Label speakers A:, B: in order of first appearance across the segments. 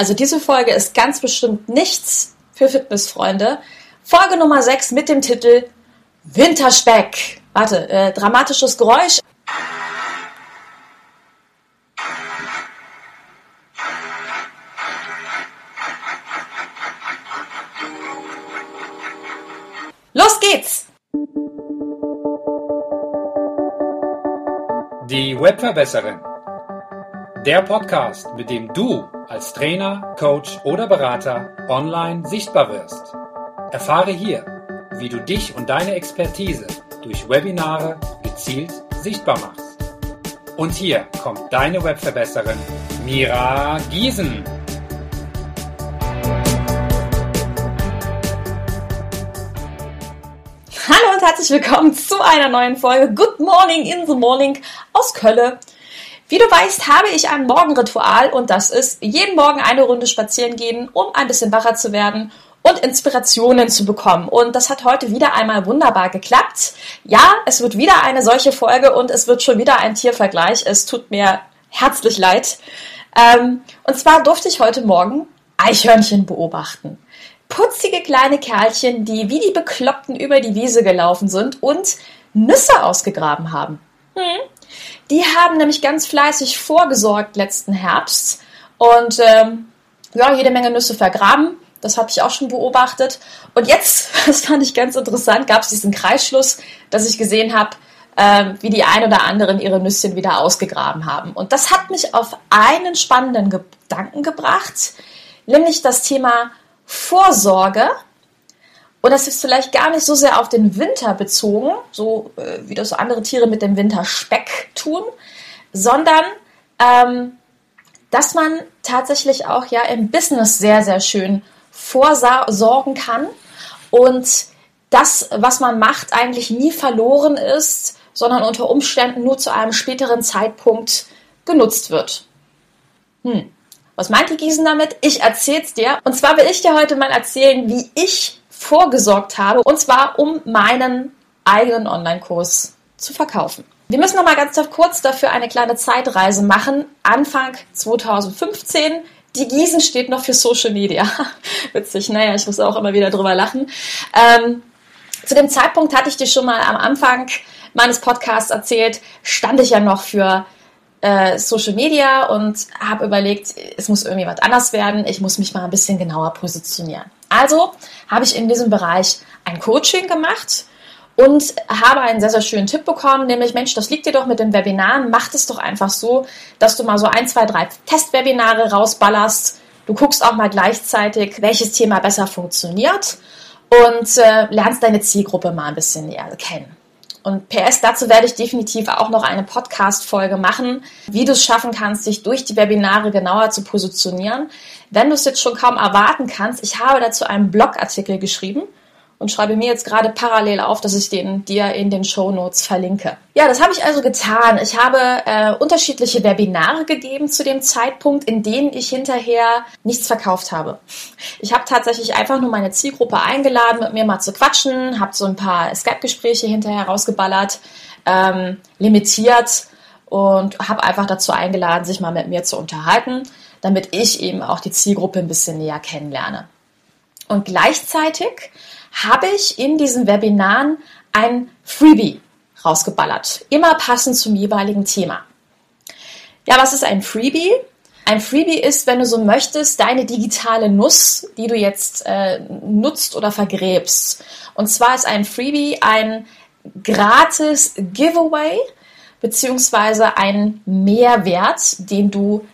A: Also diese Folge ist ganz bestimmt nichts für Fitnessfreunde. Folge Nummer 6 mit dem Titel Winterspeck. Warte, äh, dramatisches Geräusch. Los geht's!
B: Die Webverbesserin. Der Podcast, mit dem du als Trainer, Coach oder Berater online sichtbar wirst. Erfahre hier, wie du dich und deine Expertise durch Webinare gezielt sichtbar machst. Und hier kommt deine Webverbesserin Mira Giesen.
A: Hallo und herzlich willkommen zu einer neuen Folge Good Morning in the Morning aus Köln. Wie du weißt, habe ich ein Morgenritual und das ist jeden Morgen eine Runde spazieren gehen, um ein bisschen wacher zu werden und Inspirationen zu bekommen. Und das hat heute wieder einmal wunderbar geklappt. Ja, es wird wieder eine solche Folge und es wird schon wieder ein Tiervergleich. Es tut mir herzlich leid. Ähm, und zwar durfte ich heute Morgen Eichhörnchen beobachten. Putzige kleine Kerlchen, die wie die Bekloppten über die Wiese gelaufen sind und Nüsse ausgegraben haben. Hm. Die haben nämlich ganz fleißig vorgesorgt letzten Herbst und ähm, ja, jede Menge Nüsse vergraben. Das habe ich auch schon beobachtet. Und jetzt, das fand ich ganz interessant, gab es diesen Kreisschluss, dass ich gesehen habe, äh, wie die ein oder anderen ihre Nüsschen wieder ausgegraben haben. Und das hat mich auf einen spannenden Gedanken gebracht, nämlich das Thema Vorsorge und das ist vielleicht gar nicht so sehr auf den Winter bezogen, so äh, wie das andere Tiere mit dem Winterspeck tun, sondern ähm, dass man tatsächlich auch ja im Business sehr, sehr schön vorsorgen kann und das, was man macht, eigentlich nie verloren ist, sondern unter Umständen nur zu einem späteren Zeitpunkt genutzt wird. Hm. Was meint die Gießen damit? Ich erzähl's dir. Und zwar will ich dir heute mal erzählen, wie ich vorgesorgt habe, und zwar um meinen eigenen Online-Kurs zu verkaufen. Wir müssen noch mal ganz kurz dafür eine kleine Zeitreise machen. Anfang 2015. Die Gießen steht noch für Social Media. Witzig, naja, ich muss auch immer wieder drüber lachen. Ähm, zu dem Zeitpunkt hatte ich dir schon mal am Anfang meines Podcasts erzählt, stand ich ja noch für äh, Social Media und habe überlegt, es muss irgendwie was anders werden. Ich muss mich mal ein bisschen genauer positionieren. Also habe ich in diesem Bereich ein Coaching gemacht und habe einen sehr, sehr schönen Tipp bekommen, nämlich, Mensch, das liegt dir doch mit den Webinaren, mach es doch einfach so, dass du mal so ein, zwei, drei Testwebinare rausballerst. Du guckst auch mal gleichzeitig, welches Thema besser funktioniert und äh, lernst deine Zielgruppe mal ein bisschen näher kennen. Und PS, dazu werde ich definitiv auch noch eine Podcast-Folge machen, wie du es schaffen kannst, dich durch die Webinare genauer zu positionieren. Wenn du es jetzt schon kaum erwarten kannst, ich habe dazu einen Blogartikel geschrieben und schreibe mir jetzt gerade parallel auf, dass ich den dir in den Show Notes verlinke. Ja, das habe ich also getan. Ich habe äh, unterschiedliche Webinare gegeben zu dem Zeitpunkt, in denen ich hinterher nichts verkauft habe. Ich habe tatsächlich einfach nur meine Zielgruppe eingeladen, mit mir mal zu quatschen, habe so ein paar Skype-Gespräche hinterher rausgeballert, ähm, limitiert und habe einfach dazu eingeladen, sich mal mit mir zu unterhalten, damit ich eben auch die Zielgruppe ein bisschen näher kennenlerne. Und gleichzeitig habe ich in diesen Webinaren ein Freebie rausgeballert, immer passend zum jeweiligen Thema. Ja, was ist ein Freebie? Ein Freebie ist, wenn du so möchtest, deine digitale Nuss, die du jetzt äh, nutzt oder vergräbst. Und zwar ist ein Freebie ein gratis Giveaway beziehungsweise ein Mehrwert, den du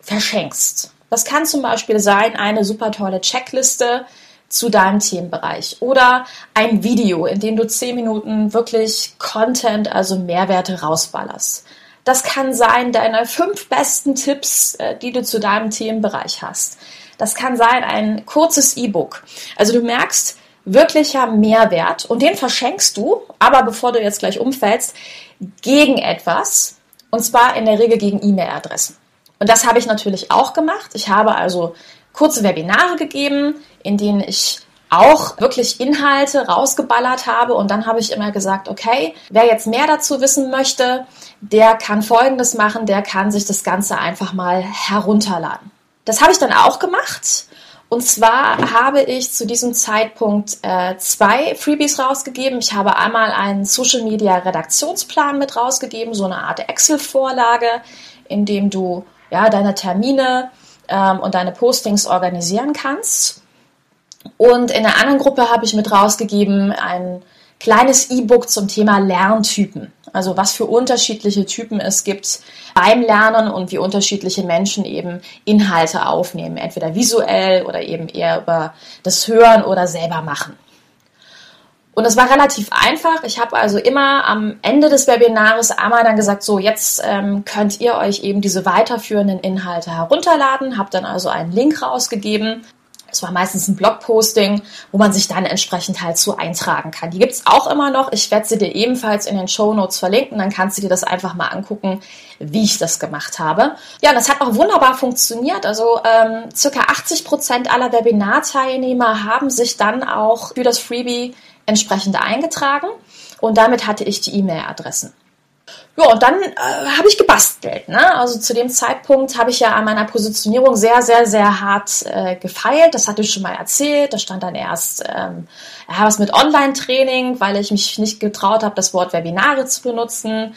A: verschenkst. Das kann zum Beispiel sein eine super tolle Checkliste, zu deinem Themenbereich oder ein Video, in dem du zehn Minuten wirklich Content, also Mehrwerte rausballerst. Das kann sein deine fünf besten Tipps, äh, die du zu deinem Themenbereich hast. Das kann sein ein kurzes E-Book. Also du merkst, wirklicher Mehrwert und den verschenkst du, aber bevor du jetzt gleich umfällst, gegen etwas und zwar in der Regel gegen E-Mail-Adressen. Und das habe ich natürlich auch gemacht. Ich habe also kurze Webinare gegeben, in denen ich auch wirklich Inhalte rausgeballert habe und dann habe ich immer gesagt, okay, wer jetzt mehr dazu wissen möchte, der kann Folgendes machen, der kann sich das Ganze einfach mal herunterladen. Das habe ich dann auch gemacht. Und zwar habe ich zu diesem Zeitpunkt äh, zwei Freebies rausgegeben. Ich habe einmal einen Social Media Redaktionsplan mit rausgegeben, so eine Art Excel-Vorlage, in dem du ja deine Termine ähm, und deine Postings organisieren kannst. Und in der anderen Gruppe habe ich mit rausgegeben ein kleines E-Book zum Thema Lerntypen. Also was für unterschiedliche Typen es gibt beim Lernen und wie unterschiedliche Menschen eben Inhalte aufnehmen, entweder visuell oder eben eher über das Hören oder selber machen. Und es war relativ einfach. Ich habe also immer am Ende des Webinars einmal dann gesagt, so jetzt ähm, könnt ihr euch eben diese weiterführenden Inhalte herunterladen, habe dann also einen Link rausgegeben es war meistens ein Blogposting, wo man sich dann entsprechend halt so eintragen kann. Die gibt es auch immer noch. Ich werde sie dir ebenfalls in den Show Notes verlinken. Dann kannst du dir das einfach mal angucken, wie ich das gemacht habe. Ja, das hat auch wunderbar funktioniert. Also ähm, circa 80 Prozent aller Webinarteilnehmer haben sich dann auch für das Freebie entsprechend eingetragen. Und damit hatte ich die E-Mail-Adressen. Ja, und dann äh, habe ich gebastelt. Ne? Also zu dem Zeitpunkt habe ich ja an meiner Positionierung sehr, sehr, sehr hart äh, gefeilt. Das hatte ich schon mal erzählt. Da stand dann erst ähm, ja, was mit Online-Training, weil ich mich nicht getraut habe, das Wort Webinare zu benutzen.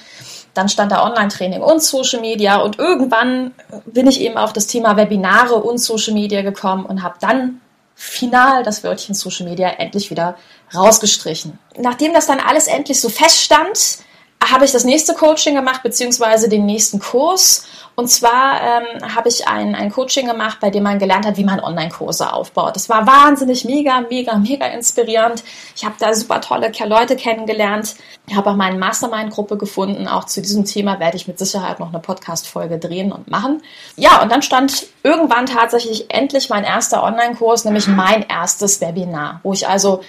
A: Dann stand da Online-Training und Social Media. Und irgendwann bin ich eben auf das Thema Webinare und Social Media gekommen und habe dann final das Wörtchen Social Media endlich wieder rausgestrichen. Nachdem das dann alles endlich so feststand, habe ich das nächste Coaching gemacht, beziehungsweise den nächsten Kurs. Und zwar ähm, habe ich ein, ein Coaching gemacht, bei dem man gelernt hat, wie man Online-Kurse aufbaut. Das war wahnsinnig mega, mega, mega inspirierend. Ich habe da super tolle Leute kennengelernt. Ich habe auch meine Mastermind-Gruppe gefunden. Auch zu diesem Thema werde ich mit Sicherheit noch eine Podcast-Folge drehen und machen. Ja, und dann stand irgendwann tatsächlich endlich mein erster Online-Kurs, nämlich mein erstes Webinar, wo ich also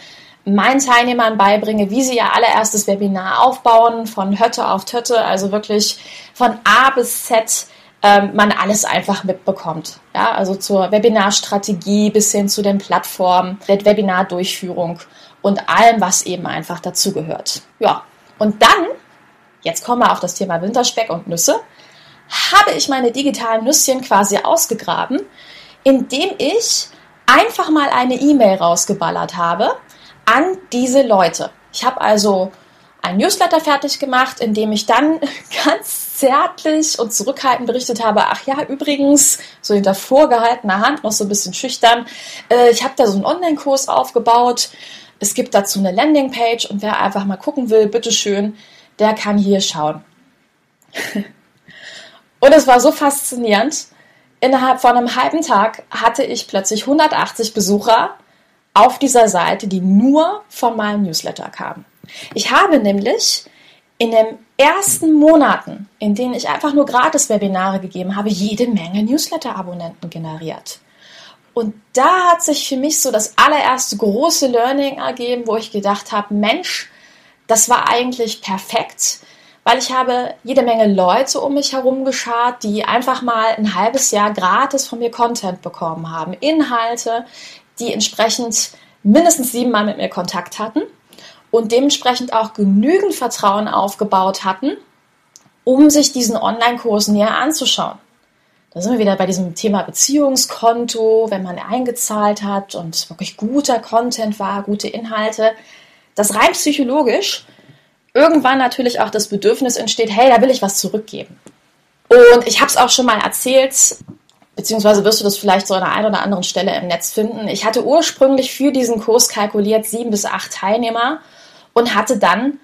A: meinen Teilnehmern beibringe, wie sie ihr allererstes Webinar aufbauen, von Hötte auf Tötte, also wirklich von A bis Z ähm, man alles einfach mitbekommt. Ja, also zur Webinarstrategie bis hin zu den Plattformen, der Webinardurchführung und allem, was eben einfach dazugehört. Ja, und dann, jetzt kommen wir auf das Thema Winterspeck und Nüsse, habe ich meine digitalen Nüsschen quasi ausgegraben, indem ich einfach mal eine E-Mail rausgeballert habe an diese Leute. Ich habe also ein Newsletter fertig gemacht, in dem ich dann ganz zärtlich und zurückhaltend berichtet habe, ach ja, übrigens, so hinter vorgehaltener Hand, noch so ein bisschen schüchtern, äh, ich habe da so einen Online-Kurs aufgebaut, es gibt dazu eine Landingpage und wer einfach mal gucken will, bitteschön, der kann hier schauen. und es war so faszinierend. Innerhalb von einem halben Tag hatte ich plötzlich 180 Besucher auf dieser Seite, die nur von meinem Newsletter kamen. Ich habe nämlich in den ersten Monaten, in denen ich einfach nur Gratis-Webinare gegeben habe, jede Menge Newsletter-Abonnenten generiert. Und da hat sich für mich so das allererste große Learning ergeben, wo ich gedacht habe, Mensch, das war eigentlich perfekt, weil ich habe jede Menge Leute um mich herum geschart, die einfach mal ein halbes Jahr gratis von mir Content bekommen haben, Inhalte, die entsprechend mindestens siebenmal mit mir Kontakt hatten und dementsprechend auch genügend Vertrauen aufgebaut hatten, um sich diesen Online-Kurs näher anzuschauen. Da sind wir wieder bei diesem Thema Beziehungskonto, wenn man eingezahlt hat und wirklich guter Content war, gute Inhalte. Das rein psychologisch irgendwann natürlich auch das Bedürfnis entsteht, hey, da will ich was zurückgeben. Und ich habe es auch schon mal erzählt, beziehungsweise wirst du das vielleicht so an der einen oder anderen Stelle im Netz finden. Ich hatte ursprünglich für diesen Kurs kalkuliert sieben bis acht Teilnehmer und hatte dann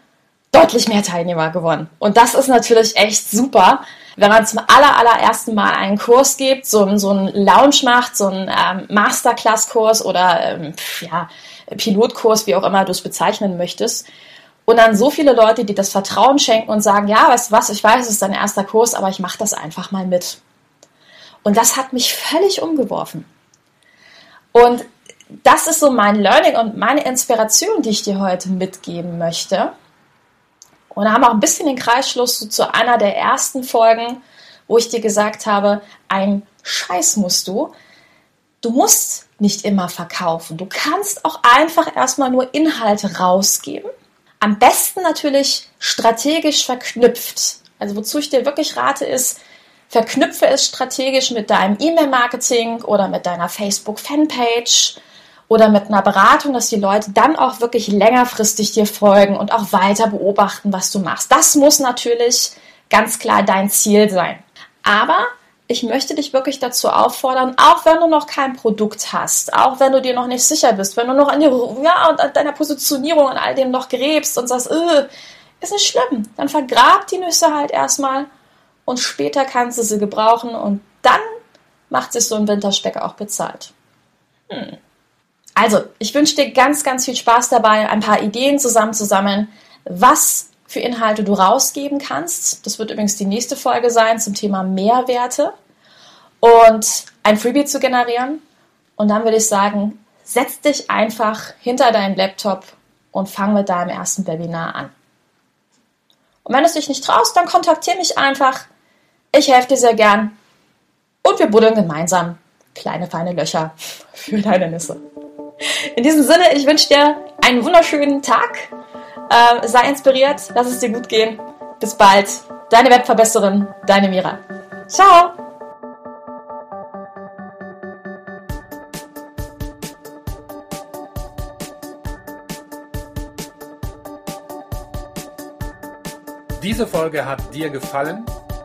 A: deutlich mehr Teilnehmer gewonnen. Und das ist natürlich echt super, wenn man zum aller, allerersten Mal einen Kurs gibt, so, so einen Lounge macht, so einen ähm, Masterclass-Kurs oder ähm, ja, Pilotkurs, wie auch immer du es bezeichnen möchtest. Und dann so viele Leute, die das Vertrauen schenken und sagen, ja, weißt du was, ich weiß, es ist dein erster Kurs, aber ich mache das einfach mal mit. Und das hat mich völlig umgeworfen. Und das ist so mein Learning und meine Inspiration, die ich dir heute mitgeben möchte. Und da haben wir auch ein bisschen den Kreisschluss zu einer der ersten Folgen, wo ich dir gesagt habe, ein Scheiß musst du. Du musst nicht immer verkaufen. Du kannst auch einfach erstmal nur Inhalte rausgeben. Am besten natürlich strategisch verknüpft. Also wozu ich dir wirklich rate ist, Verknüpfe es strategisch mit deinem E-Mail-Marketing oder mit deiner Facebook-Fanpage oder mit einer Beratung, dass die Leute dann auch wirklich längerfristig dir folgen und auch weiter beobachten, was du machst. Das muss natürlich ganz klar dein Ziel sein. Aber ich möchte dich wirklich dazu auffordern, auch wenn du noch kein Produkt hast, auch wenn du dir noch nicht sicher bist, wenn du noch an, die, ja, an deiner Positionierung und all dem noch gräbst und sagst, äh, ist nicht schlimm, dann vergrab die Nüsse halt erstmal und später kannst du sie gebrauchen und dann macht sich so ein Winterspeck auch bezahlt. Hm. Also, ich wünsche dir ganz, ganz viel Spaß dabei, ein paar Ideen zusammenzusammeln, was für Inhalte du rausgeben kannst. Das wird übrigens die nächste Folge sein zum Thema Mehrwerte und ein Freebie zu generieren. Und dann würde ich sagen, setz dich einfach hinter deinen Laptop und fang mit deinem ersten Webinar an. Und wenn du dich nicht traust, dann kontaktiere mich einfach. Ich helfe dir sehr gern. Und wir buddeln gemeinsam kleine, feine Löcher für deine Nüsse. In diesem Sinne, ich wünsche dir einen wunderschönen Tag äh, sei inspiriert, lass es dir gut gehen. Bis bald. Deine Webverbesserin, deine Mira. Ciao!
B: Diese Folge hat dir gefallen?